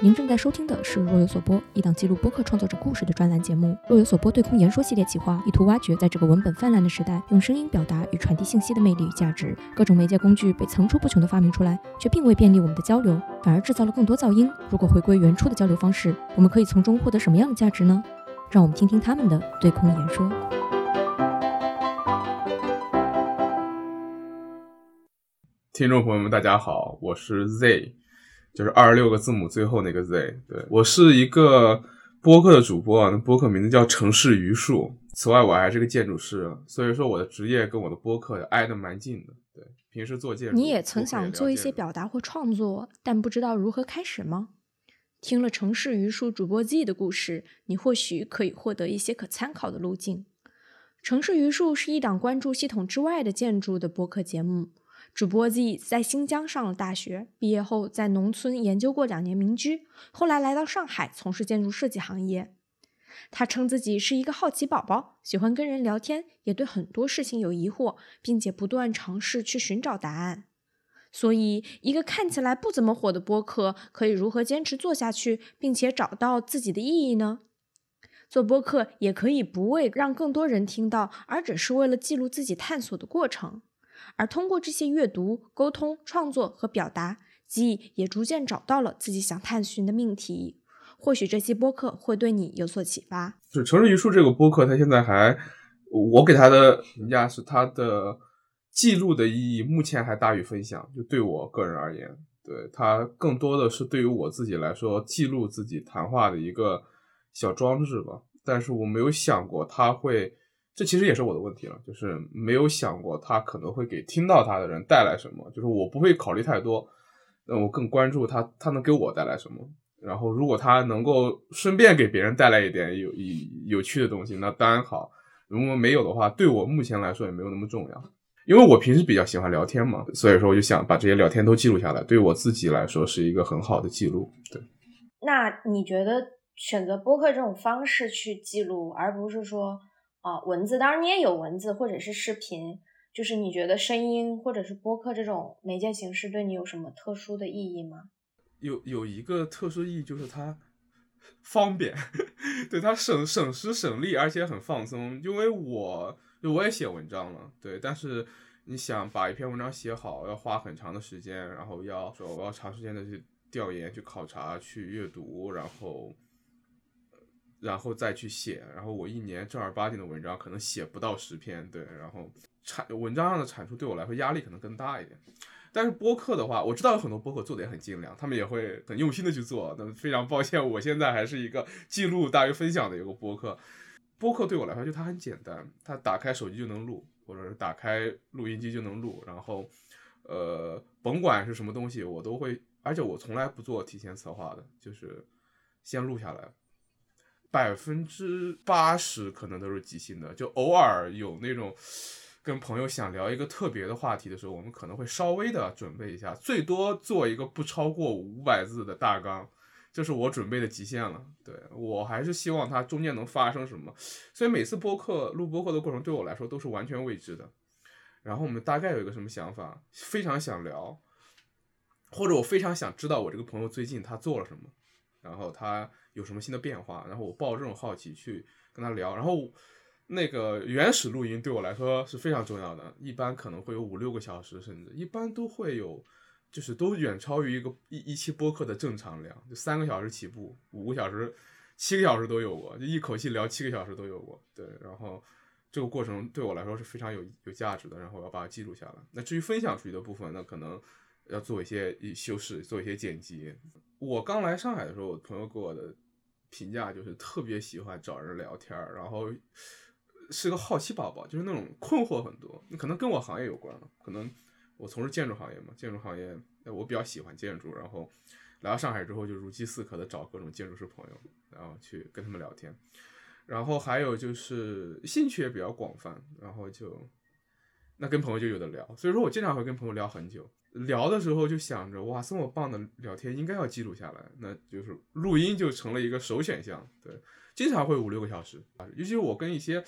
您正在收听的是《若有所播》，一档记录播客创作者故事的专栏节目。《若有所播》对空言说系列企划，意图挖掘在这个文本泛滥的时代，用声音表达与传递信息的魅力与价值。各种媒介工具被层出不穷地发明出来，却并未便利我们的交流，反而制造了更多噪音。如果回归原初的交流方式，我们可以从中获得什么样的价值呢？让我们听听他们的对空言说。听众朋友们，大家好，我是 Z。就是二十六个字母最后那个 Z，对我是一个播客的主播啊，那播客名字叫城市榆树。此外，我还是个建筑师，所以说我的职业跟我的播客挨得蛮近的。对，平时做建筑。你也曾想做一些表达或创作，但不知道如何开始吗？听了城市榆树主播 Z 的故事，你或许可以获得一些可参考的路径。城市榆树是一档关注系统之外的建筑的播客节目。主播 Z 在新疆上了大学，毕业后在农村研究过两年民居，后来来到上海从事建筑设计行业。他称自己是一个好奇宝宝，喜欢跟人聊天，也对很多事情有疑惑，并且不断尝试去寻找答案。所以，一个看起来不怎么火的播客，可以如何坚持做下去，并且找到自己的意义呢？做播客也可以不为让更多人听到，而只是为了记录自己探索的过程。而通过这些阅读、沟通、创作和表达，基也逐渐找到了自己想探寻的命题。或许这期播客会对你有所启发。就城市榆树这个播客，它现在还，我给它的评价是它的记录的意义目前还大于分享。就对我个人而言，对它更多的是对于我自己来说，记录自己谈话的一个小装置吧。但是我没有想过它会。这其实也是我的问题了，就是没有想过他可能会给听到他的人带来什么，就是我不会考虑太多，那我更关注他他能给我带来什么。然后如果他能够顺便给别人带来一点有有有趣的东西，那当然好。如果没有的话，对我目前来说也没有那么重要，因为我平时比较喜欢聊天嘛，所以说我就想把这些聊天都记录下来，对我自己来说是一个很好的记录。对。那你觉得选择播客这种方式去记录，而不是说？啊，文字当然你也有文字或者是视频，就是你觉得声音或者是播客这种媒介形式对你有什么特殊的意义吗？有有一个特殊意义就是它方便，对它省省时省力，而且很放松。因为我就我也写文章了，对，但是你想把一篇文章写好，要花很长的时间，然后要说我要长时间的去调研、去考察、去阅读，然后。然后再去写，然后我一年正儿八经的文章可能写不到十篇，对，然后产文章上的产出对我来说压力可能更大一点。但是播客的话，我知道有很多播客做的也很精良，他们也会很用心的去做。那非常抱歉，我现在还是一个记录大于分享的一个播客。播客对我来说就它很简单，它打开手机就能录，或者是打开录音机就能录，然后呃，甭管是什么东西，我都会，而且我从来不做提前策划的，就是先录下来。百分之八十可能都是即兴的，就偶尔有那种跟朋友想聊一个特别的话题的时候，我们可能会稍微的准备一下，最多做一个不超过五百字的大纲，这是我准备的极限了。对我还是希望它中间能发生什么，所以每次播客录播客的过程对我来说都是完全未知的。然后我们大概有一个什么想法，非常想聊，或者我非常想知道我这个朋友最近他做了什么，然后他。有什么新的变化？然后我抱这种好奇去跟他聊，然后那个原始录音对我来说是非常重要的，一般可能会有五六个小时，甚至一般都会有，就是都远超于一个一一期播客的正常量，就三个小时起步，五个小时、七个小时都有过，就一口气聊七个小时都有过。对，然后这个过程对我来说是非常有有价值的，然后我要把它记录下来。那至于分享出去的部分，那可能要做一些修饰，做一些剪辑。我刚来上海的时候，我朋友给我的。评价就是特别喜欢找人聊天，然后是个好奇宝宝，就是那种困惑很多。可能跟我行业有关了，可能我从事建筑行业嘛，建筑行业我比较喜欢建筑，然后来到上海之后就如饥似渴的找各种建筑师朋友，然后去跟他们聊天。然后还有就是兴趣也比较广泛，然后就那跟朋友就有的聊，所以说我经常会跟朋友聊很久。聊的时候就想着哇，这么棒的聊天应该要记录下来，那就是录音就成了一个首选项。对，经常会五六个小时啊，尤其是我跟一些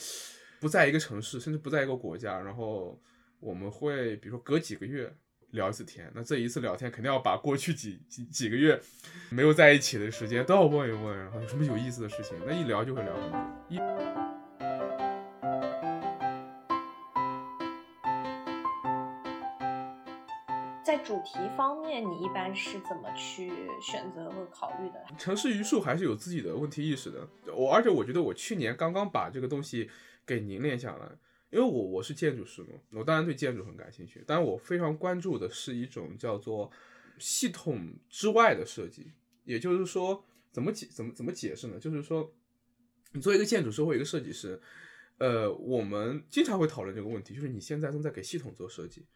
不在一个城市，甚至不在一个国家，然后我们会比如说隔几个月聊一次天。那这一次聊天肯定要把过去几几几个月没有在一起的时间都要问一问，然后有什么有意思的事情，那一聊就会聊很久。一。主题方面，你一般是怎么去选择和考虑的？城市榆树还是有自己的问题意识的。我而且我觉得我去年刚刚把这个东西给凝练下来，因为我我是建筑师嘛，我当然对建筑很感兴趣，但是我非常关注的是一种叫做系统之外的设计。也就是说，怎么解怎么怎么解释呢？就是说，你作为一个建筑师或一个设计师，呃，我们经常会讨论这个问题，就是你现在正在给系统做设计。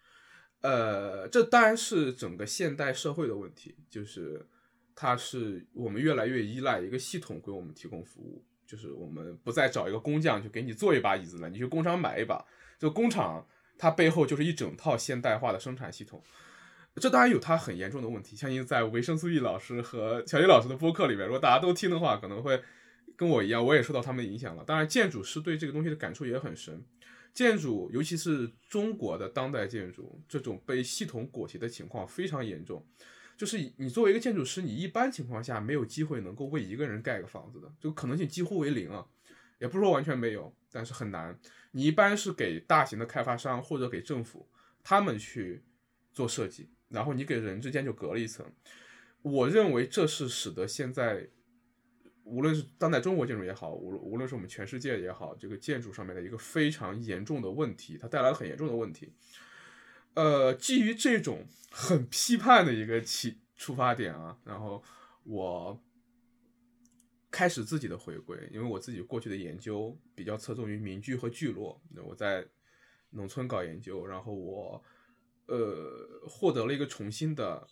呃，这当然是整个现代社会的问题，就是它是我们越来越依赖一个系统给我们提供服务，就是我们不再找一个工匠去给你做一把椅子了，你去工厂买一把，这个工厂它背后就是一整套现代化的生产系统，这当然有它很严重的问题。相信在维生素 E 老师和小李老师的播客里面，如果大家都听的话，可能会跟我一样，我也受到他们的影响了。当然，建筑师对这个东西的感触也很深。建筑，尤其是中国的当代建筑，这种被系统裹挟的情况非常严重。就是你作为一个建筑师，你一般情况下没有机会能够为一个人盖个房子的，这个可能性几乎为零啊。也不说完全没有，但是很难。你一般是给大型的开发商或者给政府，他们去做设计，然后你给人之间就隔了一层。我认为这是使得现在。无论是当代中国建筑也好，无无论是我们全世界也好，这个建筑上面的一个非常严重的问题，它带来了很严重的问题。呃，基于这种很批判的一个起出发点啊，然后我开始自己的回归，因为我自己过去的研究比较侧重于民居和聚落，我在农村搞研究，然后我呃获得了一个重新的。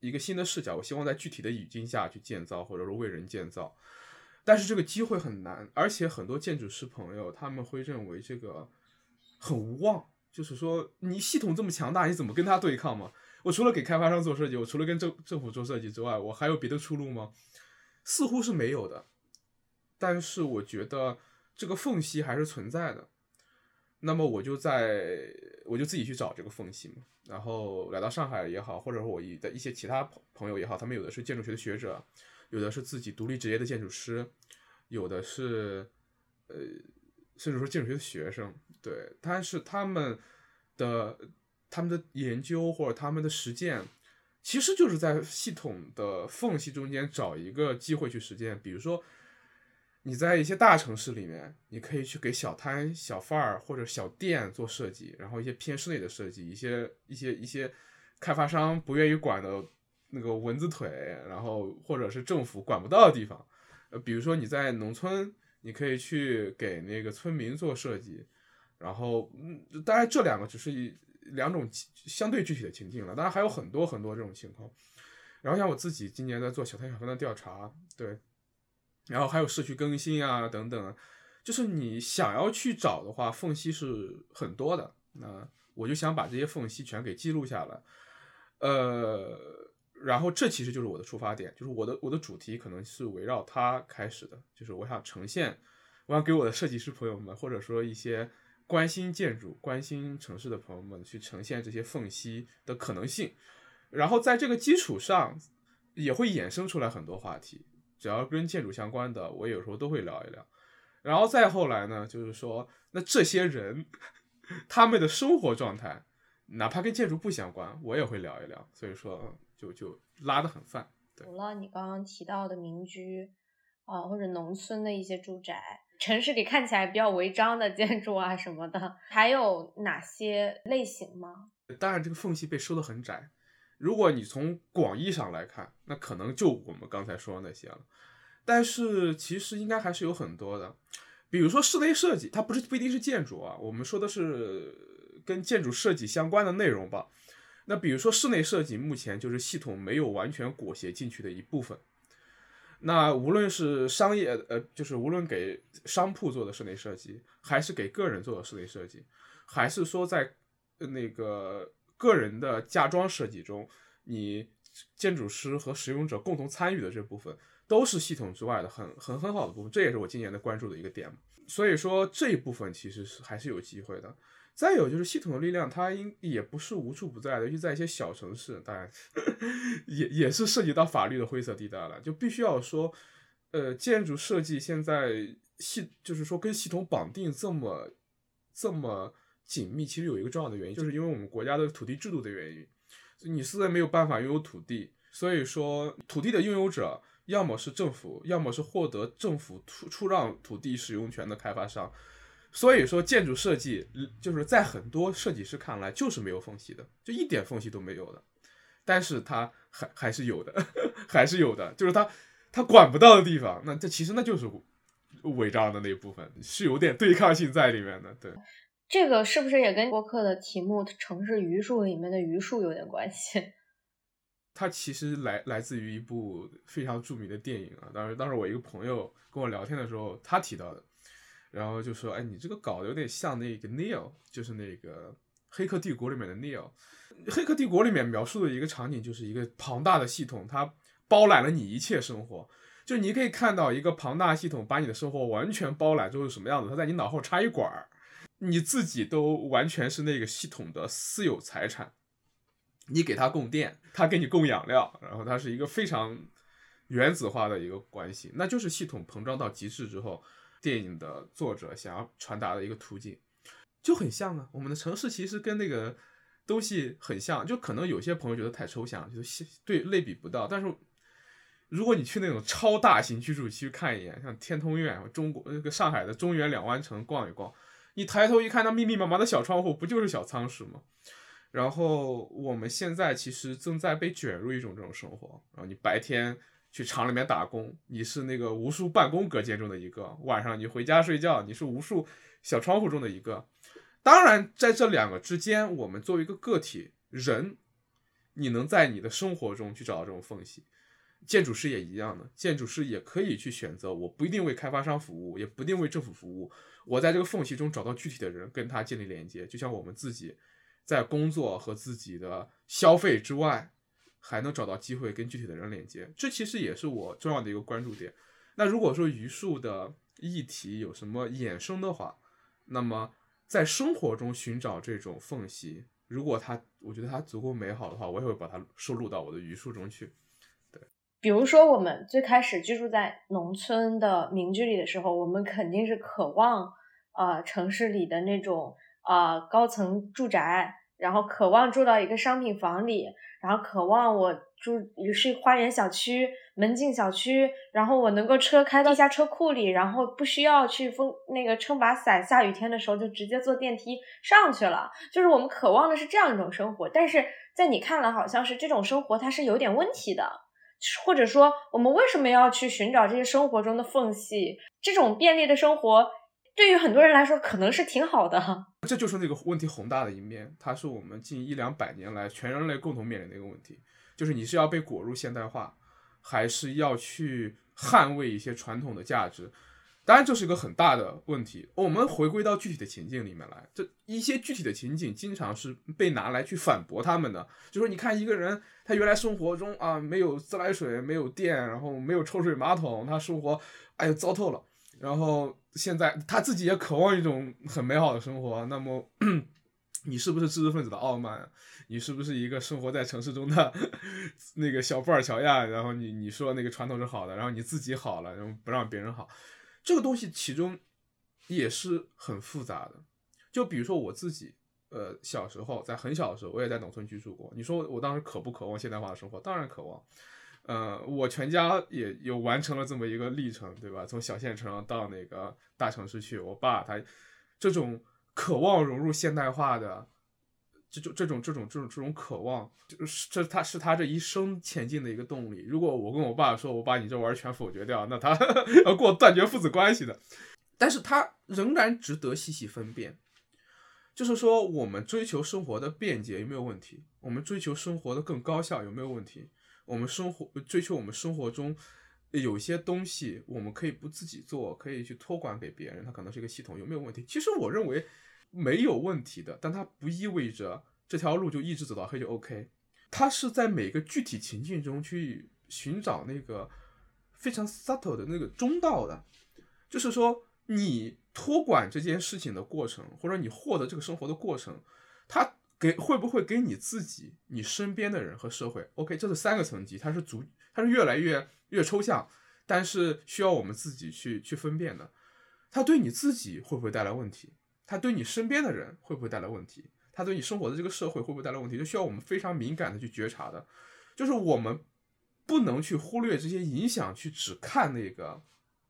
一个新的视角，我希望在具体的语境下去建造，或者说为人建造，但是这个机会很难，而且很多建筑师朋友他们会认为这个很无望，就是说你系统这么强大，你怎么跟他对抗嘛？我除了给开发商做设计，我除了跟政政府做设计之外，我还有别的出路吗？似乎是没有的，但是我觉得这个缝隙还是存在的。那么我就在，我就自己去找这个缝隙嘛。然后来到上海也好，或者说我一的一些其他朋朋友也好，他们有的是建筑学的学者，有的是自己独立职业的建筑师，有的是呃，甚至说建筑学的学生。对，但是他们的他们的研究或者他们的实践，其实就是在系统的缝隙中间找一个机会去实践，比如说。你在一些大城市里面，你可以去给小摊小贩儿或者小店做设计，然后一些偏室内的设计，一些一些一些开发商不愿意管的那个蚊子腿，然后或者是政府管不到的地方，呃，比如说你在农村，你可以去给那个村民做设计，然后嗯，当然这两个只是一两种相对具体的情境了，当然还有很多很多这种情况，然后像我自己今年在做小摊小贩的调查，对。然后还有社区更新啊，等等，就是你想要去找的话，缝隙是很多的。那我就想把这些缝隙全给记录下来，呃，然后这其实就是我的出发点，就是我的我的主题可能是围绕它开始的，就是我想呈现，我想给我的设计师朋友们，或者说一些关心建筑、关心城市的朋友们去呈现这些缝隙的可能性，然后在这个基础上，也会衍生出来很多话题。只要跟建筑相关的，我有时候都会聊一聊。然后再后来呢，就是说，那这些人他们的生活状态，哪怕跟建筑不相关，我也会聊一聊。所以说，就就拉得很泛。除了你刚刚提到的民居啊，或者农村的一些住宅，城市里看起来比较违章的建筑啊什么的，还有哪些类型吗？当然，这个缝隙被收得很窄。如果你从广义上来看，那可能就我们刚才说的那些了。但是其实应该还是有很多的，比如说室内设计，它不是不一定是建筑啊。我们说的是跟建筑设计相关的内容吧。那比如说室内设计，目前就是系统没有完全裹挟进去的一部分。那无论是商业，呃，就是无论给商铺做的室内设计，还是给个人做的室内设计，还是说在那个。个人的家装设计中，你建筑师和使用者共同参与的这部分，都是系统之外的很很很好的部分。这也是我今年的关注的一个点。所以说这一部分其实是还是有机会的。再有就是系统的力量，它应也不是无处不在的，尤其在一些小城市，当然 也也是涉及到法律的灰色地带了，就必须要说，呃，建筑设计现在系就是说跟系统绑定这么这么紧密，其实有一个重要的原因，就是因为我们国家的土地制度的原因，你实在没有办法拥有土地，所以说土地的拥有者要么是政府，要么是获得政府出出让土地使用权的开发商。所以说，建筑设计就是在很多设计师看来就是没有缝隙的，就一点缝隙都没有的。但是它还还是有的，还是有的，就是它它管不到的地方，那这其实那就是违章的那一部分，是有点对抗性在里面的。对，这个是不是也跟播客的题目《城市榆树》里面的榆树有点关系？它其实来来自于一部非常著名的电影啊。当时当时我一个朋友跟我聊天的时候，他提到的。然后就说，哎，你这个搞得有点像那个 Neil，就是那个《黑客帝国》里面的 Neil。《黑客帝国》里面描述的一个场景，就是一个庞大的系统，它包揽了你一切生活。就你可以看到一个庞大系统把你的生活完全包揽之后是什么样子。它在你脑后插一管儿，你自己都完全是那个系统的私有财产。你给它供电，它给你供养料，然后它是一个非常原子化的一个关系。那就是系统膨胀到极致之后。电影的作者想要传达的一个途径，就很像啊。我们的城市其实跟那个东西很像，就可能有些朋友觉得太抽象，就是对类比不到。但是如果你去那种超大型居住区看一眼，像天通苑、中国那个上海的中原两湾城逛一逛，你抬头一看，那密密麻麻的小窗户，不就是小仓室吗？然后我们现在其实正在被卷入一种这种生活，然后你白天。去厂里面打工，你是那个无数办公隔间中的一个；晚上你回家睡觉，你是无数小窗户中的一个。当然，在这两个之间，我们作为一个个体人，你能在你的生活中去找到这种缝隙。建筑师也一样的，建筑师也可以去选择，我不一定为开发商服务，也不一定为政府服务，我在这个缝隙中找到具体的人，跟他建立连接。就像我们自己在工作和自己的消费之外。还能找到机会跟具体的人连接，这其实也是我重要的一个关注点。那如果说榆树的议题有什么衍生的话，那么在生活中寻找这种缝隙，如果它我觉得它足够美好的话，我也会把它收录到我的榆树中去。比如说我们最开始居住在农村的民居里的时候，我们肯定是渴望啊城市里的那种啊高层住宅，然后渴望住到一个商品房里。然后渴望我住是花园小区、门禁小区，然后我能够车开到地下车库里，然后不需要去风那个撑把伞，下雨天的时候就直接坐电梯上去了。就是我们渴望的是这样一种生活，但是在你看来，好像是这种生活它是有点问题的，或者说我们为什么要去寻找这些生活中的缝隙？这种便利的生活。对于很多人来说，可能是挺好的。这就是那个问题宏大的一面，它是我们近一两百年来全人类共同面临的一个问题，就是你是要被裹入现代化，还是要去捍卫一些传统的价值？当然，这是一个很大的问题。我们回归到具体的情境里面来，这一些具体的情景经常是被拿来去反驳他们的。就说你看一个人，他原来生活中啊没有自来水，没有电，然后没有抽水马桶，他生活哎呦糟透了。然后现在他自己也渴望一种很美好的生活，那么 你是不是知识分子的傲慢？你是不是一个生活在城市中的 那个小布尔乔亚？然后你你说那个传统是好的，然后你自己好了，然后不让别人好，这个东西其中也是很复杂的。就比如说我自己，呃，小时候在很小的时候，我也在农村居住过。你说我当时渴不渴望现代化的生活？当然渴望。呃，我全家也有完成了这么一个历程，对吧？从小县城到那个大城市去，我爸他这种渴望融入现代化的这种这种这种这种这种渴望，就是这他是他这一生前进的一个动力。如果我跟我爸说，我把你这玩意儿全否决掉，那他要跟我断绝父子关系的。但是他仍然值得细细分辨，就是说，我们追求生活的便捷有没有问题？我们追求生活的更高效有没有问题？我们生活追求我们生活中有些东西，我们可以不自己做，可以去托管给别人。它可能是一个系统，有没有问题？其实我认为没有问题的，但它不意味着这条路就一直走到黑就 OK。它是在每个具体情境中去寻找那个非常 subtle 的那个中道的，就是说你托管这件事情的过程，或者你获得这个生活的过程，它给会不会给你自己、你身边的人和社会？OK，这是三个层级，它是足，它是越来越越抽象，但是需要我们自己去去分辨的。它对你自己会不会带来问题？它对你身边的人会不会带来问题？它对你生活的这个社会会不会带来问题？就需要我们非常敏感的去觉察的，就是我们不能去忽略这些影响，去只看那个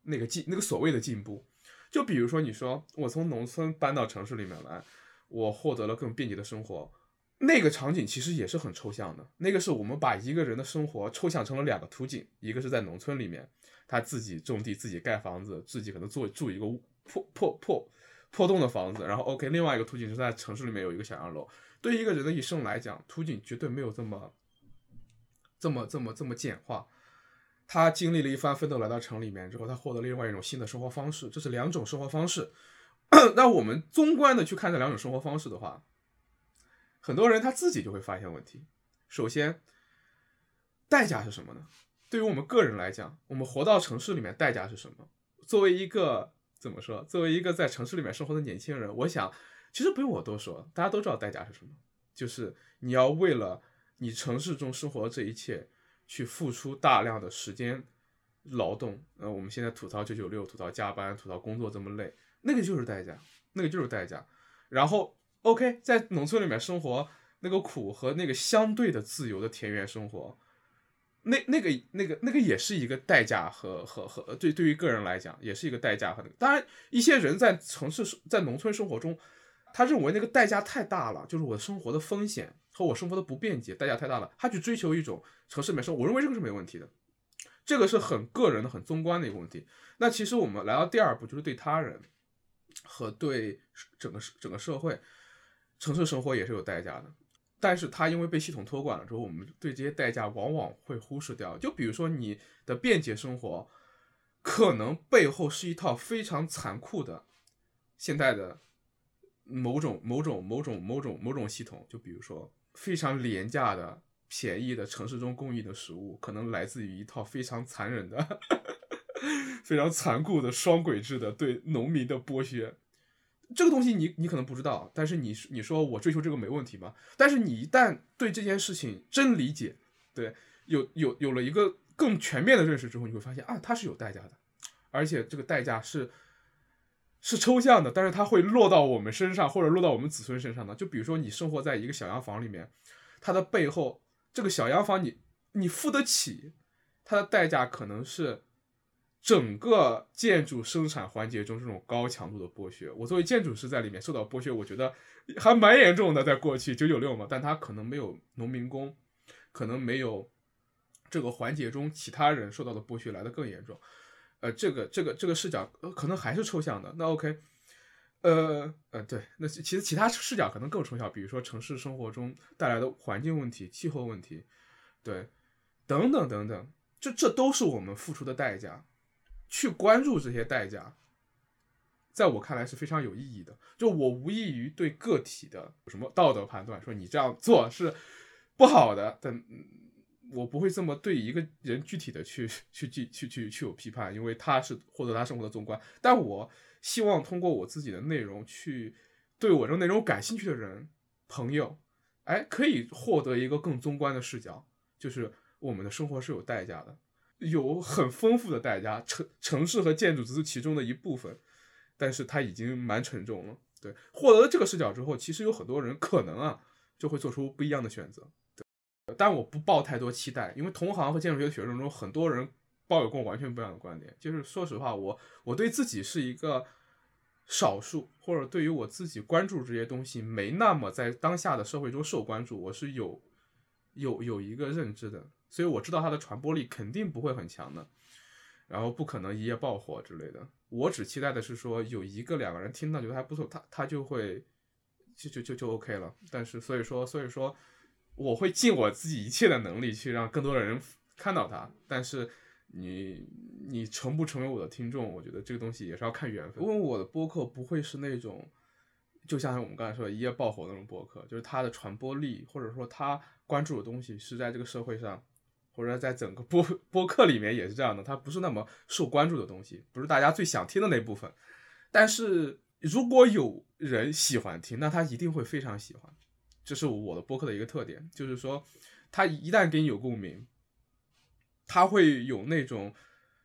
那个进那个所谓的进步。就比如说，你说我从农村搬到城市里面来，我获得了更便捷的生活，那个场景其实也是很抽象的。那个是我们把一个人的生活抽象成了两个图景，一个是在农村里面，他自己种地、自己盖房子、自己可能做住一个破破破。破洞的房子，然后 OK，另外一个图景是在城市里面有一个小洋楼。对于一个人的一生来讲，图景绝对没有这么、这么、这么、这么简化。他经历了一番奋斗来到城里面之后，他获得了另外一种新的生活方式。这是两种生活方式。那我们纵观的去看这两种生活方式的话，很多人他自己就会发现问题。首先，代价是什么呢？对于我们个人来讲，我们活到城市里面，代价是什么？作为一个怎么说？作为一个在城市里面生活的年轻人，我想，其实不用我多说，大家都知道代价是什么，就是你要为了你城市中生活的这一切，去付出大量的时间劳动。呃，我们现在吐槽九九六，吐槽加班，吐槽工作这么累，那个就是代价，那个就是代价。然后，OK，在农村里面生活，那个苦和那个相对的自由的田园生活。那那个那个那个也是一个代价和和和对对于个人来讲也是一个代价和当然一些人在城市在农村生活中，他认为那个代价太大了，就是我生活的风险和我生活的不便捷代价太大了，他去追求一种城市里面生活，我认为这个是没问题的，这个是很个人的很宗观的一个问题。那其实我们来到第二步就是对他人和对整个整个社会，城市生活也是有代价的。但是它因为被系统托管了之后，我们对这些代价往往会忽视掉。就比如说你的便捷生活，可能背后是一套非常残酷的现在的某种某种某种某种某种系统。就比如说非常廉价的便宜的城市中供应的食物，可能来自于一套非常残忍的、非常残酷的双轨制的对农民的剥削。这个东西你你可能不知道，但是你你说我追求这个没问题吗？但是你一旦对这件事情真理解，对有有有了一个更全面的认识之后，你会发现啊，它是有代价的，而且这个代价是是抽象的，但是它会落到我们身上或者落到我们子孙身上的。就比如说你生活在一个小洋房里面，它的背后这个小洋房你你付得起，它的代价可能是。整个建筑生产环节中，这种高强度的剥削，我作为建筑师在里面受到剥削，我觉得还蛮严重的。在过去九九六嘛，但他可能没有农民工，可能没有这个环节中其他人受到的剥削来的更严重。呃，这个这个这个视角呃可能还是抽象的。那 OK，呃呃，对，那其实其他视角可能更抽象，比如说城市生活中带来的环境问题、气候问题，对，等等等等，这这都是我们付出的代价。去关注这些代价，在我看来是非常有意义的。就我无异于对个体的什么道德判断，说你这样做是不好的，但我不会这么对一个人具体的去去去去去去有批判，因为他是获得他生活的纵观。但我希望通过我自己的内容去对我这种内容感兴趣的人朋友，哎，可以获得一个更综观的视角，就是我们的生活是有代价的。有很丰富的代价，城城市和建筑只是其中的一部分，但是它已经蛮沉重了。对，获得了这个视角之后，其实有很多人可能啊就会做出不一样的选择。对，但我不抱太多期待，因为同行和建筑学的学生中，很多人抱有跟我完全不一样的观点。就是说实话，我我对自己是一个少数，或者对于我自己关注这些东西没那么在当下的社会中受关注，我是有有有一个认知的。所以我知道它的传播力肯定不会很强的，然后不可能一夜爆火之类的。我只期待的是说有一个两个人听到觉得还不错，他他就会就就就就 OK 了。但是所以说所以说我会尽我自己一切的能力去让更多的人看到它。但是你你成不成为我的听众，我觉得这个东西也是要看缘分。因为我的播客不会是那种就像我们刚才说一夜爆火那种播客，就是它的传播力或者说它关注的东西是在这个社会上。或者在整个播 播客里面也是这样的，它不是那么受关注的东西，不是大家最想听的那部分。但是如果有人喜欢听，那他一定会非常喜欢。这是我的播客的一个特点，就是说，他一旦跟你有共鸣，他会有那种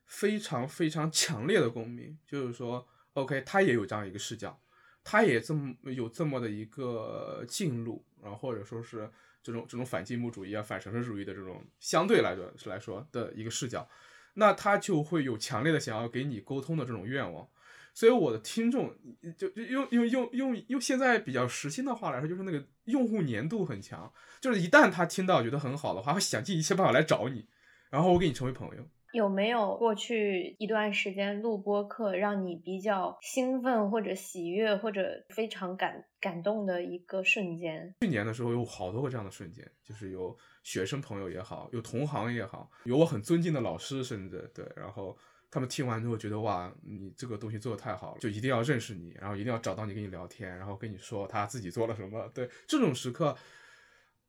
非常非常强烈的共鸣。就是说，OK，他也有这样一个视角，他也这么有这么的一个进路，然后或者说是这种这种反进步主义啊、反神圣主义的这种相对来说来说的一个视角，那他就会有强烈的想要给你沟通的这种愿望。所以我的听众就就用用用用用现在比较时兴的话来说，就是那个用户粘度很强，就是一旦他听到觉得很好的话，会想尽一切办法来找你，然后我给你成为朋友。有没有过去一段时间录播课让你比较兴奋或者喜悦或者非常感感动的一个瞬间？去年的时候有好多个这样的瞬间，就是有学生朋友也好，有同行也好，有我很尊敬的老师，甚至对，然后。他们听完之后觉得哇，你这个东西做的太好了，就一定要认识你，然后一定要找到你跟你聊天，然后跟你说他自己做了什么。对这种时刻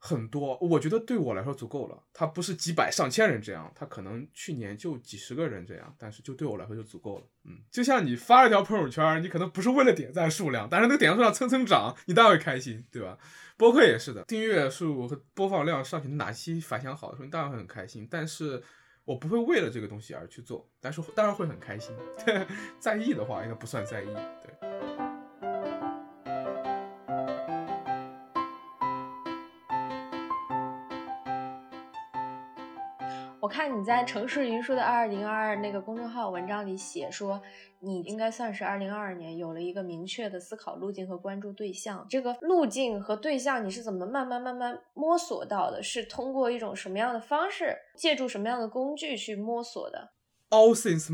很多，我觉得对我来说足够了。他不是几百上千人这样，他可能去年就几十个人这样，但是就对我来说就足够了。嗯，就像你发了条朋友圈，你可能不是为了点赞数量，但是那个点赞数量蹭蹭涨，你当然会开心，对吧？播客也是的，订阅数和播放量上去，哪期反响好的时候，你当然会很开心，但是。我不会为了这个东西而去做，但是当然会很开心。在意的话，应该不算在意，对。我看你在城市云书的二零二二那个公众号文章里写说，你应该算是二零二二年有了一个明确的思考路径和关注对象。这个路径和对象你是怎么慢慢慢慢摸索到的？是通过一种什么样的方式，借助什么样的工具去摸索的？All things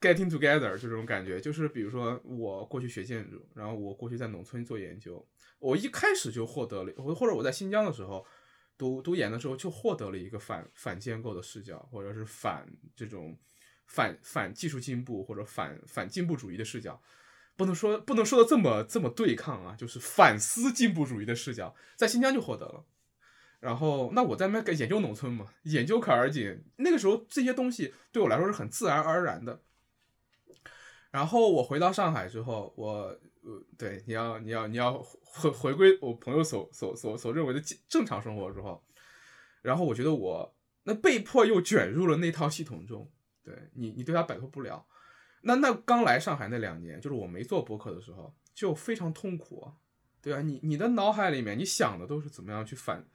getting together 就这种感觉，就是比如说我过去学建筑，然后我过去在农村做研究，我一开始就获得了，或者我在新疆的时候。读读研的时候就获得了一个反反建构的视角，或者是反这种反反技术进步或者反反进步主义的视角，不能说不能说的这么这么对抗啊，就是反思进步主义的视角，在新疆就获得了。然后那我在那个研究农村嘛，研究卡尔井，那个时候这些东西对我来说是很自然而然的。然后我回到上海之后，我。呃，对，你要你要你要回回归我朋友所所所所认为的正常生活之后，然后我觉得我那被迫又卷入了那套系统中，对你你对他摆脱不了。那那刚来上海那两年，就是我没做博客的时候，就非常痛苦，对啊，你你的脑海里面你想的都是怎么样去反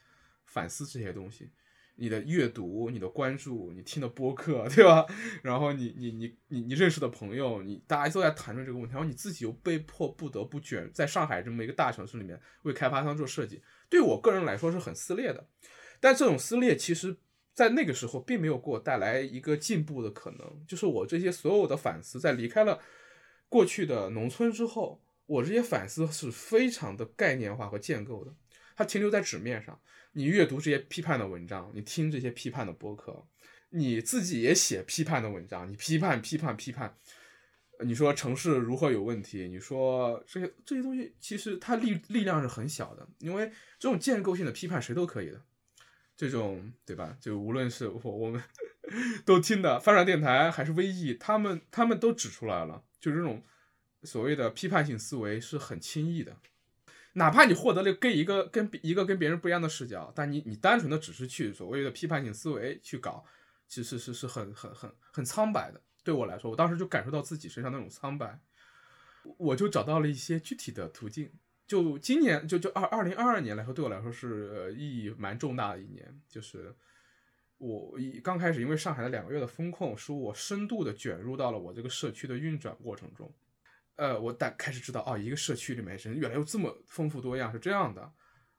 反思这些东西。你的阅读、你的关注、你听的播客，对吧？然后你、你、你、你、你认识的朋友，你大家都在谈论这个问题，然后你自己又被迫不得不卷在上海这么一个大城市里面为开发商做设计，对我个人来说是很撕裂的。但这种撕裂其实，在那个时候并没有给我带来一个进步的可能。就是我这些所有的反思，在离开了过去的农村之后，我这些反思是非常的概念化和建构的，它停留在纸面上。你阅读这些批判的文章，你听这些批判的播客，你自己也写批判的文章，你批判批判批判，你说城市如何有问题？你说这些这些东西其实它力力量是很小的，因为这种建构性的批判谁都可以的，这种对吧？就无论是我我们 都听的翻转电台还是微艺，他们他们都指出来了，就这种所谓的批判性思维是很轻易的。哪怕你获得了跟一个跟一个跟别人不一样的视角，但你你单纯的只是去所谓的批判性思维去搞，其实是是很很很很苍白的。对我来说，我当时就感受到自己身上那种苍白，我就找到了一些具体的途径。就今年就就二二零二二年来说，对我来说是意义蛮重大的一年。就是我一刚开始，因为上海的两个月的风控，使我深度的卷入到了我这个社区的运转过程中。呃，我大开始知道，哦，一个社区里面人原来有这么丰富多样，是这样的，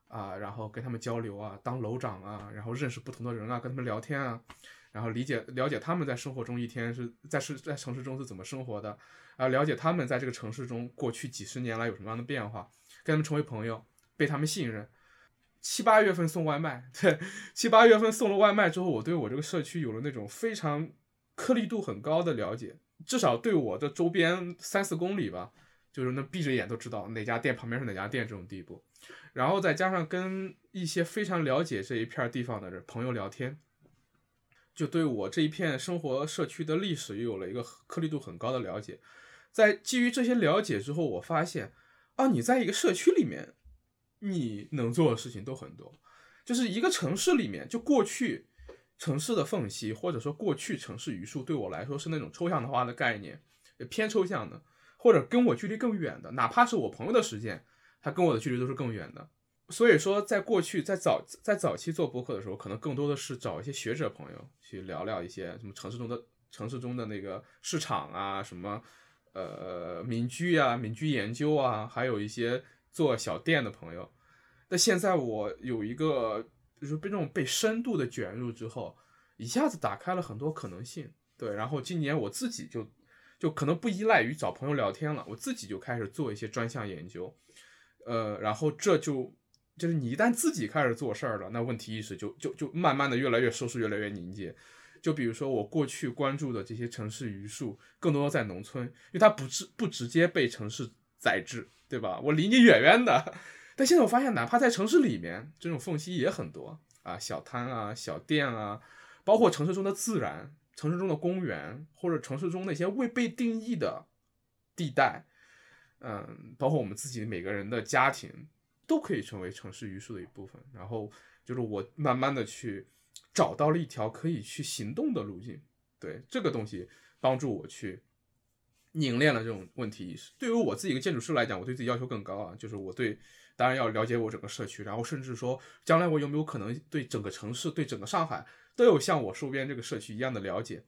啊，然后跟他们交流啊，当楼长啊，然后认识不同的人啊，跟他们聊天啊，然后理解了解他们在生活中一天是在是在城市中是怎么生活的，啊，了解他们在这个城市中过去几十年来有什么样的变化，跟他们成为朋友，被他们信任。七八月份送外卖，对，七八月份送了外卖之后，我对我这个社区有了那种非常颗粒度很高的了解。至少对我的周边三四公里吧，就是那闭着眼都知道哪家店旁边是哪家店这种地步，然后再加上跟一些非常了解这一片地方的人朋友聊天，就对我这一片生活社区的历史又有了一个颗粒度很高的了解。在基于这些了解之后，我发现啊，你在一个社区里面，你能做的事情都很多。就是一个城市里面，就过去城市的缝隙，或者说过去城市榆树，对我来说是那种抽象的话的概念，偏抽象的，或者跟我距离更远的，哪怕是我朋友的时间，他跟我的距离都是更远的。所以说，在过去，在早在早期做播客的时候，可能更多的是找一些学者朋友去聊聊一些什么城市中的城市中的那个市场啊，什么呃民居啊、民居研究啊，还有一些做小店的朋友。那现在我有一个，就是被这种被深度的卷入之后，一下子打开了很多可能性。对，然后今年我自己就就可能不依赖于找朋友聊天了，我自己就开始做一些专项研究，呃，然后这就就是你一旦自己开始做事儿了，那问题意识就就就慢慢的越来越收拾，越来越凝结。就比如说我过去关注的这些城市榆树，更多在农村，因为它不直不直接被城市宰制，对吧？我离你远远的。但现在我发现，哪怕在城市里面，这种缝隙也很多啊，小摊啊、小店啊，包括城市中的自然、城市中的公园，或者城市中那些未被定义的地带，嗯，包括我们自己每个人的家庭，都可以成为城市榆树的一部分。然后就是我慢慢的去找到了一条可以去行动的路径，对这个东西帮助我去凝练了这种问题意识。对于我自己一个建筑师来讲，我对自己要求更高啊，就是我对。当然要了解我整个社区，然后甚至说将来我有没有可能对整个城市、对整个上海都有像我周边这个社区一样的了解。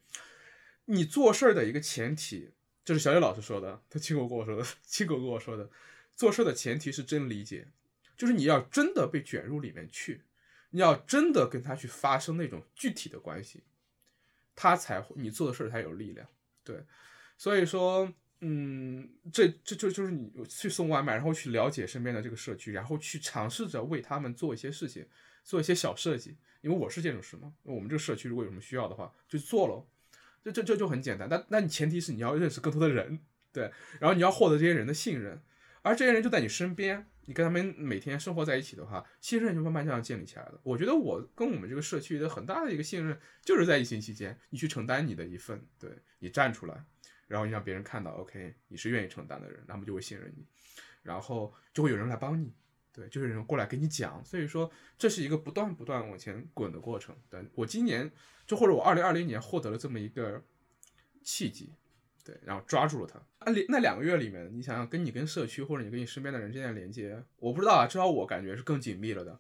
你做事儿的一个前提，这是小野老师说的，他亲口跟我说的，亲口跟我说的，做事的前提是真理解，就是你要真的被卷入里面去，你要真的跟他去发生那种具体的关系，他才会你做的事儿才有力量。对，所以说。嗯，这这就就是你去送外卖，然后去了解身边的这个社区，然后去尝试着为他们做一些事情，做一些小设计。因为我是建筑师嘛，我们这个社区如果有什么需要的话，就做了。这这这就很简单。但那你前提是你要认识更多的人，对，然后你要获得这些人的信任，而这些人就在你身边，你跟他们每天生活在一起的话，信任就慢慢这样建立起来了。我觉得我跟我们这个社区的很大的一个信任，就是在疫情期间，你去承担你的一份，对你站出来。然后你让别人看到，OK，你是愿意承担的人，他们就会信任你，然后就会有人来帮你，对，就有人过来跟你讲。所以说，这是一个不断不断往前滚的过程。对我今年就或者我二零二零年获得了这么一个契机，对，然后抓住了它。那那两个月里面，你想想，跟你跟社区或者你跟你身边的人之间的连接，我不知道啊，至少我感觉是更紧密了的。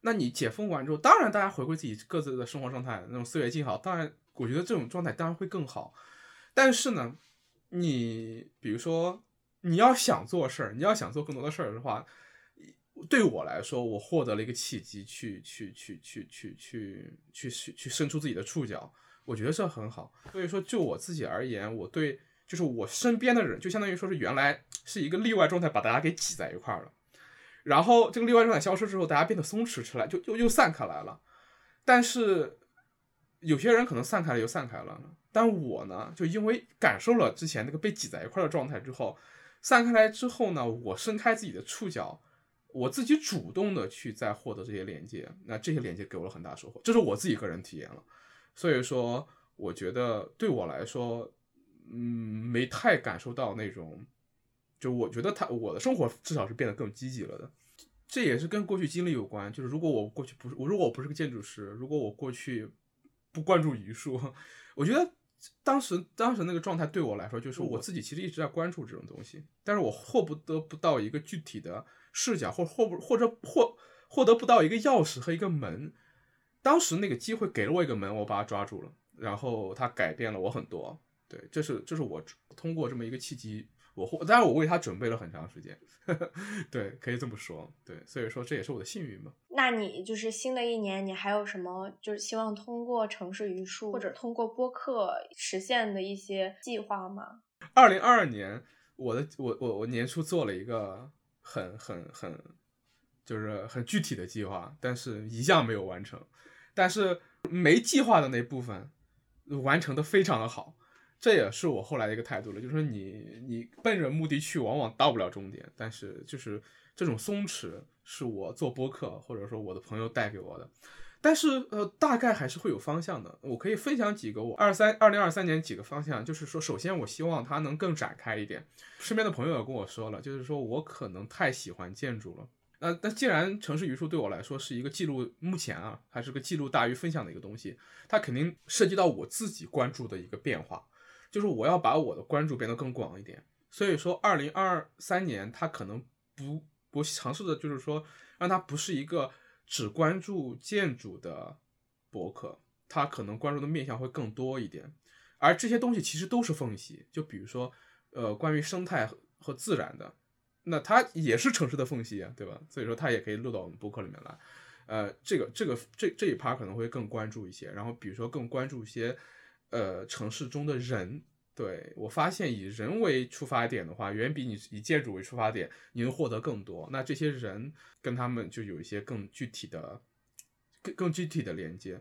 那你解封完之后，当然大家回归自己各自的生活状态，那种岁月静好，当然我觉得这种状态当然会更好。但是呢，你比如说你要想做事儿，你要想做更多的事儿的话，对我来说，我获得了一个契机，去去去去去去去去去伸出自己的触角，我觉得这很好。所以说，就我自己而言，我对就是我身边的人，就相当于说是原来是一个例外状态，把大家给挤在一块儿了，然后这个例外状态消失之后，大家变得松弛起来，就又又散开来了。但是有些人可能散开了又散开了。但我呢，就因为感受了之前那个被挤在一块的状态之后，散开来之后呢，我伸开自己的触角，我自己主动的去再获得这些连接，那这些连接给我了很大收获，这是我自己个人体验了。所以说，我觉得对我来说，嗯，没太感受到那种，就我觉得他我的生活至少是变得更积极了的。这也是跟过去经历有关，就是如果我过去不是我，如果我不是个建筑师，如果我过去不关注榆树，我觉得。当时，当时那个状态对我来说，就是我自己其实一直在关注这种东西，但是我获不得不到一个具体的视角，或或不或者获获得不到一个钥匙和一个门。当时那个机会给了我一个门，我把它抓住了，然后它改变了我很多。对，这是这是我通过这么一个契机。我当然我为他准备了很长时间，对，可以这么说，对，所以说这也是我的幸运嘛。那你就是新的一年，你还有什么就是希望通过城市榆树或者通过播客实现的一些计划吗？二零二二年，我的我我我年初做了一个很很很就是很具体的计划，但是一项没有完成，但是没计划的那部分完成的非常的好。这也是我后来的一个态度了，就是说你你奔着目的去，往往到不了终点。但是就是这种松弛，是我做播客或者说我的朋友带给我的。但是呃，大概还是会有方向的。我可以分享几个我二三二零二三年几个方向，就是说，首先我希望它能更展开一点。身边的朋友也跟我说了，就是说我可能太喜欢建筑了。那那既然城市榆树对我来说是一个记录，目前啊还是个记录大于分享的一个东西，它肯定涉及到我自己关注的一个变化，就是我要把我的关注变得更广一点。所以说，二零二三年它可能不，不尝试的就是说，让它不是一个只关注建筑的博客，它可能关注的面向会更多一点。而这些东西其实都是缝隙，就比如说，呃，关于生态和自然的。那它也是城市的缝隙啊，对吧？所以说它也可以录到我们博客里面来。呃，这个这个这这一趴可能会更关注一些，然后比如说更关注一些呃城市中的人。对我发现以人为出发点的话，远比你以建筑为出发点，你能获得更多。那这些人跟他们就有一些更具体的、更更具体的连接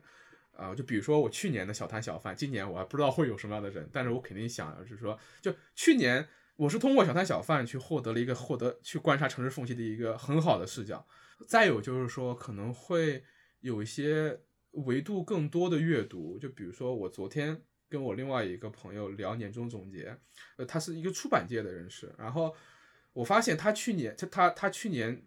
啊。就比如说我去年的小摊小贩，今年我还不知道会有什么样的人，但是我肯定想就是说，就去年。我是通过小摊小贩去获得了一个获得去观察城市缝隙的一个很好的视角。再有就是说，可能会有一些维度更多的阅读。就比如说，我昨天跟我另外一个朋友聊年终总结，呃，他是一个出版界的人士，然后我发现他去年他他他去年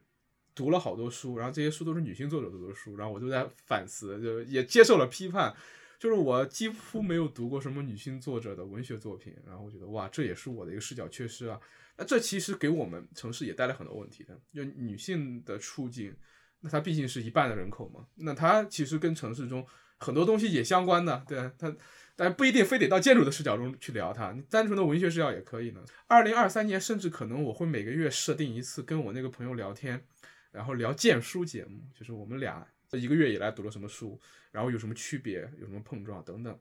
读了好多书，然后这些书都是女性作者读的书，然后我就在反思，就也接受了批判。就是我几乎没有读过什么女性作者的文学作品，然后我觉得哇，这也是我的一个视角缺失啊。那这其实给我们城市也带来很多问题的。就女性的处境，那它毕竟是一半的人口嘛，那它其实跟城市中很多东西也相关的，对它，但不一定非得到建筑的视角中去聊它，你单纯的文学视角也可以呢。二零二三年，甚至可能我会每个月设定一次跟我那个朋友聊天，然后聊荐书节目，就是我们俩这一个月以来读了什么书。然后有什么区别，有什么碰撞等等，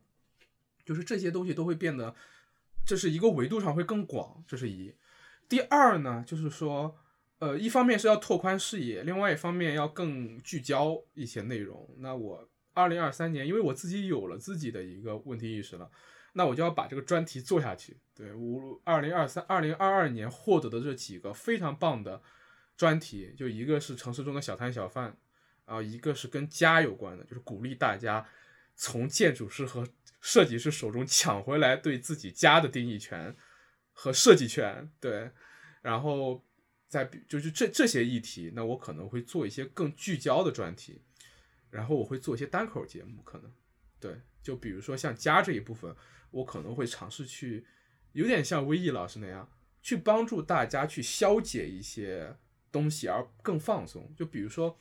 就是这些东西都会变得，这是一个维度上会更广，这是一。第二呢，就是说，呃，一方面是要拓宽视野，另外一方面要更聚焦一些内容。那我二零二三年，因为我自己有了自己的一个问题意识了，那我就要把这个专题做下去。对，我二零二三、二零二二年获得的这几个非常棒的专题，就一个是城市中的小摊小贩。啊，一个是跟家有关的，就是鼓励大家从建筑师和设计师手中抢回来对自己家的定义权和设计权。对，然后在就是这这些议题，那我可能会做一些更聚焦的专题，然后我会做一些单口节目，可能对，就比如说像家这一部分，我可能会尝试去有点像威毅老师那样，去帮助大家去消解一些东西而更放松，就比如说。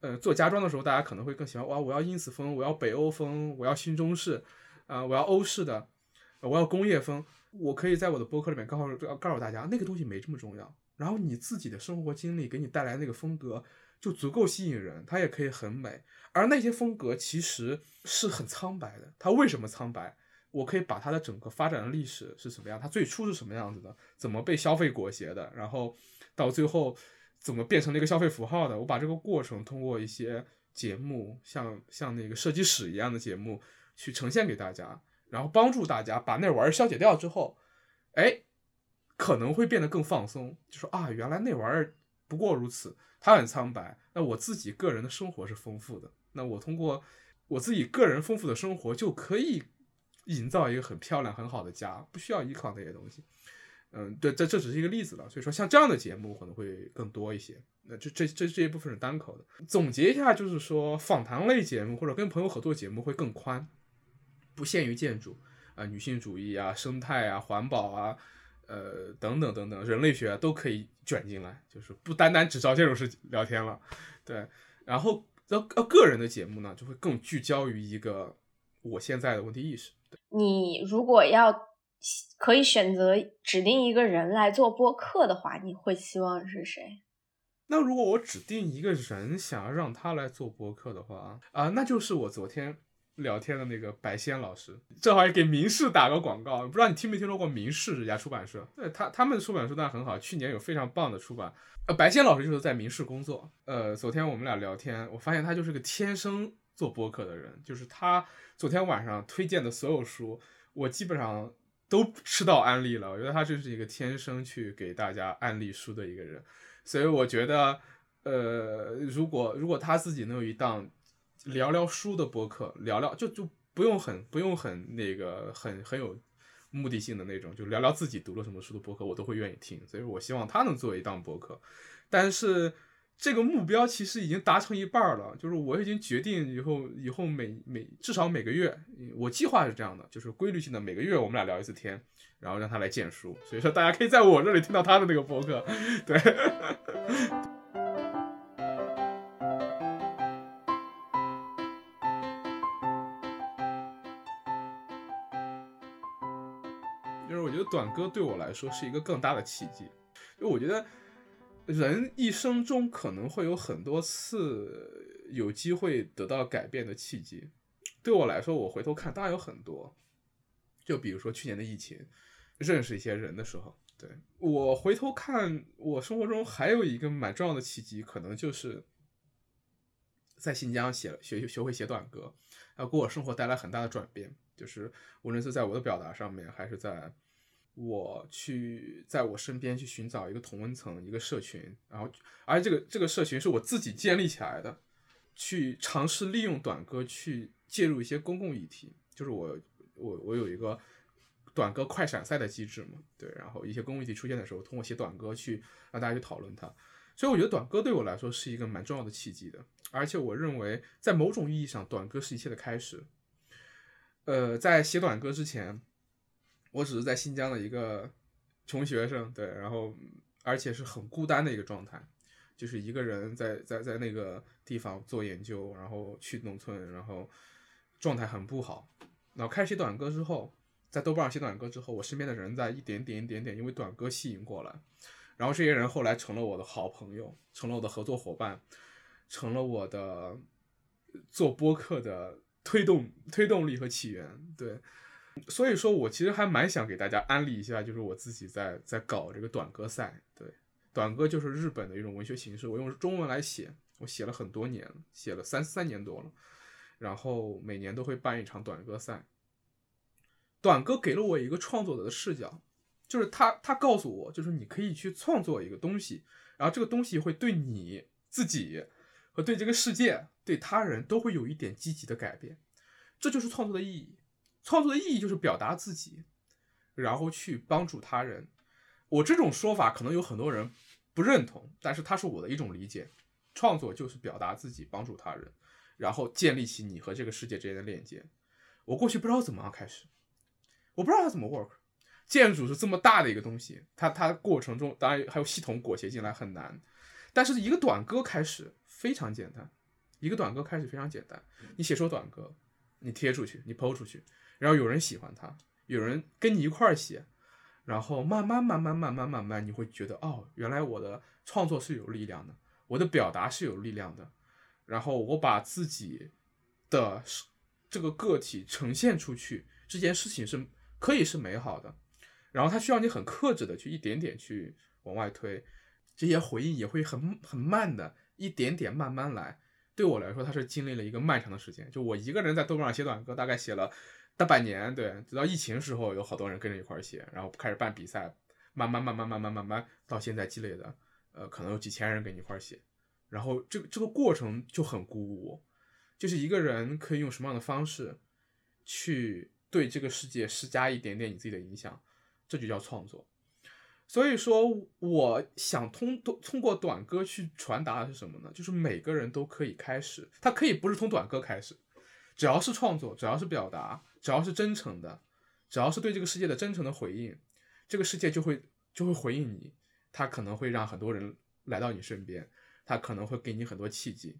呃，做家装的时候，大家可能会更喜欢哇，我要 ins 风，我要北欧风，我要新中式，啊，我要欧式的，我要工业风。我可以在我的博客里面告诉告诉大家，那个东西没这么重要。然后你自己的生活经历给你带来那个风格就足够吸引人，它也可以很美。而那些风格其实是很苍白的。它为什么苍白？我可以把它的整个发展的历史是什么样，它最初是什么样子的，怎么被消费裹挟的，然后到最后。怎么变成了一个消费符号的？我把这个过程通过一些节目，像像那个设计史一样的节目去呈现给大家，然后帮助大家把那玩意儿消解掉之后，哎，可能会变得更放松。就说啊，原来那玩意儿不过如此，它很苍白。那我自己个人的生活是丰富的，那我通过我自己个人丰富的生活就可以营造一个很漂亮很好的家，不需要依靠那些东西。嗯，对，这这只是一个例子了，所以说像这样的节目可能会更多一些。那这这这这一部分是单口的。总结一下，就是说访谈类节目或者跟朋友合作节目会更宽，不限于建筑啊，女性主义啊，生态啊，环保啊，呃等等等等，人类学都可以卷进来，就是不单单只找这种事聊天了。对，然后呃呃个人的节目呢，就会更聚焦于一个我现在的问题意识。你如果要。可以选择指定一个人来做播客的话，你会希望是谁？那如果我指定一个人，想要让他来做播客的话啊，那就是我昨天聊天的那个白仙老师。正好也给明世打个广告，不知道你听没听说过明世这家出版社？对他他们的出版社当然很好，去年有非常棒的出版。呃，白仙老师就是在明世工作。呃，昨天我们俩聊天，我发现他就是个天生做播客的人。就是他昨天晚上推荐的所有书，我基本上。都吃到安利了，我觉得他就是一个天生去给大家安利书的一个人，所以我觉得，呃，如果如果他自己能有一档聊聊书的播客，聊聊就就不用很不用很那个很很有目的性的那种，就聊聊自己读了什么书的播客，我都会愿意听。所以我希望他能做一档播客，但是。这个目标其实已经达成一半了，就是我已经决定以后以后每每至少每个月，我计划是这样的，就是规律性的每个月我们俩聊一次天，然后让他来荐书，所以说大家可以在我这里听到他的那个博客，对。短歌对我来说是一个更大的契机，因为我觉得。人一生中可能会有很多次有机会得到改变的契机，对我来说，我回头看当然有很多。就比如说去年的疫情，认识一些人的时候，对我回头看，我生活中还有一个蛮重要的契机，可能就是在新疆写了学学会写短歌，然后给我生活带来很大的转变，就是无论是在我的表达上面，还是在。我去在我身边去寻找一个同温层，一个社群，然后，而这个这个社群是我自己建立起来的，去尝试利用短歌去介入一些公共议题，就是我我我有一个短歌快闪赛的机制嘛，对，然后一些公共议题出现的时候，通过写短歌去让大家去讨论它，所以我觉得短歌对我来说是一个蛮重要的契机的，而且我认为在某种意义上，短歌是一切的开始。呃，在写短歌之前。我只是在新疆的一个穷学生，对，然后而且是很孤单的一个状态，就是一个人在在在那个地方做研究，然后去农村，然后状态很不好。然后开始写短歌之后，在豆瓣上写短歌之后，我身边的人在一点点一点点因为短歌吸引过来，然后这些人后来成了我的好朋友，成了我的合作伙伴，成了我的做播客的推动推动力和起源，对。所以说，我其实还蛮想给大家安利一下，就是我自己在在搞这个短歌赛。对，短歌就是日本的一种文学形式，我用中文来写，我写了很多年，写了三三年多了，然后每年都会办一场短歌赛。短歌给了我一个创作者的视角，就是他他告诉我，就是你可以去创作一个东西，然后这个东西会对你自己和对这个世界、对他人都会有一点积极的改变，这就是创作的意义。创作的意义就是表达自己，然后去帮助他人。我这种说法可能有很多人不认同，但是它是我的一种理解。创作就是表达自己，帮助他人，然后建立起你和这个世界之间的链接。我过去不知道怎么样开始，我不知道它怎么 work。建筑是这么大的一个东西，它它过程中当然还有系统裹挟进来很难，但是一个短歌开始非常简单，一个短歌开始非常简单。你写首短歌，你贴出去，你抛出去。然后有人喜欢他，有人跟你一块儿写，然后慢慢慢慢慢慢慢慢，你会觉得哦，原来我的创作是有力量的，我的表达是有力量的，然后我把自己的这个个体呈现出去，这件事情是可以是美好的，然后他需要你很克制的去一点点去往外推，这些回应也会很很慢的，一点点慢慢来。对我来说，他是经历了一个漫长的时间，就我一个人在豆瓣上写短歌，大概写了。大半年，对，直到疫情时候，有好多人跟着一块写，然后开始办比赛，慢慢慢慢慢慢慢慢，到现在积累的，呃，可能有几千人跟你一块写，然后这个这个过程就很鼓舞，就是一个人可以用什么样的方式，去对这个世界施加一点点你自己的影响，这就叫创作。所以说，我想通通通过短歌去传达的是什么呢？就是每个人都可以开始，他可以不是从短歌开始。只要是创作，只要是表达，只要是真诚的，只要是对这个世界的真诚的回应，这个世界就会就会回应你。它可能会让很多人来到你身边，它可能会给你很多契机。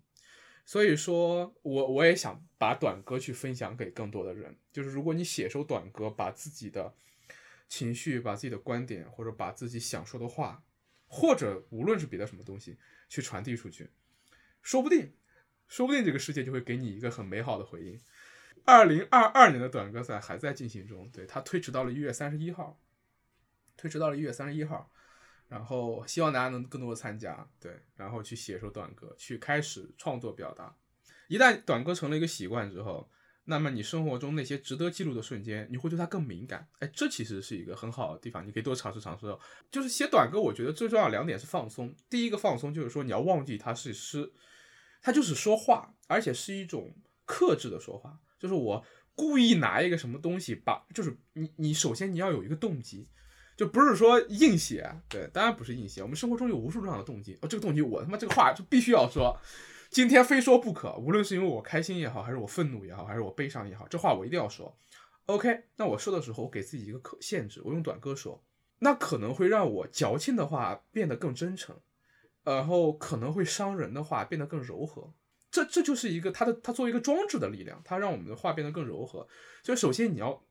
所以说我我也想把短歌去分享给更多的人。就是如果你写首短歌，把自己的情绪、把自己的观点，或者把自己想说的话，或者无论是别的什么东西去传递出去，说不定。说不定这个世界就会给你一个很美好的回应。二零二二年的短歌赛还在进行中，对它推迟到了一月三十一号，推迟到了一月三十一号。然后希望大家能更多的参加，对，然后去写首短歌，去开始创作表达。一旦短歌成了一个习惯之后，那么你生活中那些值得记录的瞬间，你会对它更敏感。哎，这其实是一个很好的地方，你可以多尝试尝试。就是写短歌，我觉得最重要两点是放松。第一个放松就是说你要忘记它是诗。它就是说话，而且是一种克制的说话，就是我故意拿一个什么东西把，就是你你首先你要有一个动机，就不是说硬写，对，当然不是硬写，我们生活中有无数这样的动机，哦，这个动机我他妈这个话就必须要说，今天非说不可，无论是因为我开心也好，还是我愤怒也好，还是我悲伤也好，这话我一定要说。OK，那我说的时候，我给自己一个可限制，我用短歌说，那可能会让我矫情的话变得更真诚，然后可能会伤人的话变得更柔和。这这就是一个它的它作为一个装置的力量，它让我们的话变得更柔和。就首先你要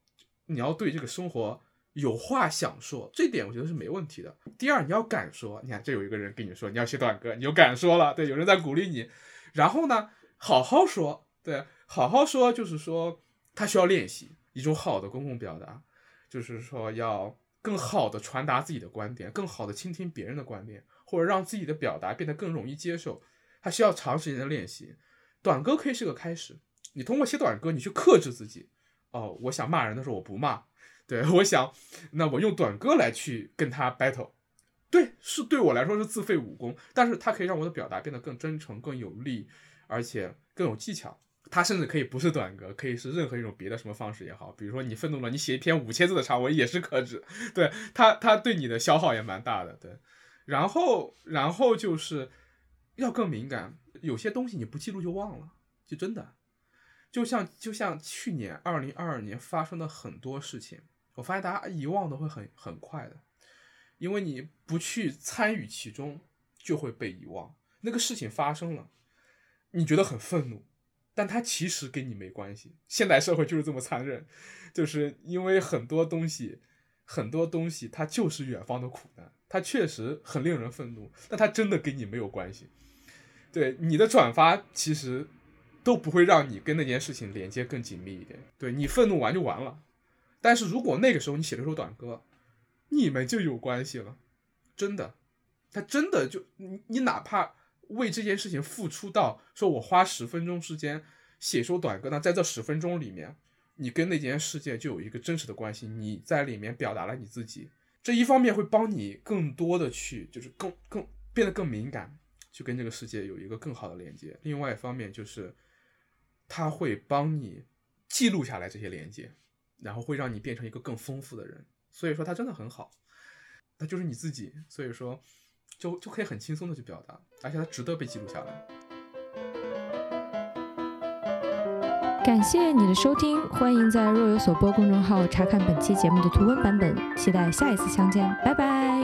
你要对这个生活有话想说，这点我觉得是没问题的。第二，你要敢说，你看这有一个人跟你说你要写短歌，你就敢说了，对，有人在鼓励你。然后呢，好好说，对，好好说，就是说他需要练习。一种好的公共表达，就是说要更好的传达自己的观点，更好的倾听别人的观点，或者让自己的表达变得更容易接受，它需要长时间的练习。短歌可以是个开始，你通过写短歌，你去克制自己。哦，我想骂人的时候我不骂，对我想，那我用短歌来去跟他 battle，对，是对我来说是自废武功，但是它可以让我的表达变得更真诚、更有力，而且更有技巧。它甚至可以不是短歌，可以是任何一种别的什么方式也好，比如说你愤怒了，你写一篇五千字的长文也是克制。对它，它对你的消耗也蛮大的。对，然后，然后就是要更敏感，有些东西你不记录就忘了，就真的，就像就像去年二零二二年发生的很多事情，我发现大家遗忘的会很很快的，因为你不去参与其中，就会被遗忘。那个事情发生了，你觉得很愤怒。但它其实跟你没关系。现代社会就是这么残忍，就是因为很多东西，很多东西它就是远方的苦难，它确实很令人愤怒，但它真的跟你没有关系。对你的转发其实都不会让你跟那件事情连接更紧密一点。对你愤怒完就完了，但是如果那个时候你写了首短歌，你们就有关系了，真的，他真的就你你哪怕。为这件事情付出到说，我花十分钟时间写首短歌，那在这十分钟里面，你跟那件事件就有一个真实的关系，你在里面表达了你自己，这一方面会帮你更多的去，就是更更变得更敏感，去跟这个世界有一个更好的连接。另外一方面就是，它会帮你记录下来这些连接，然后会让你变成一个更丰富的人。所以说它真的很好，它就是你自己。所以说。就就可以很轻松的去表达，而且它值得被记录下来。感谢你的收听，欢迎在若有所播公众号查看本期节目的图文版本，期待下一次相见，拜拜。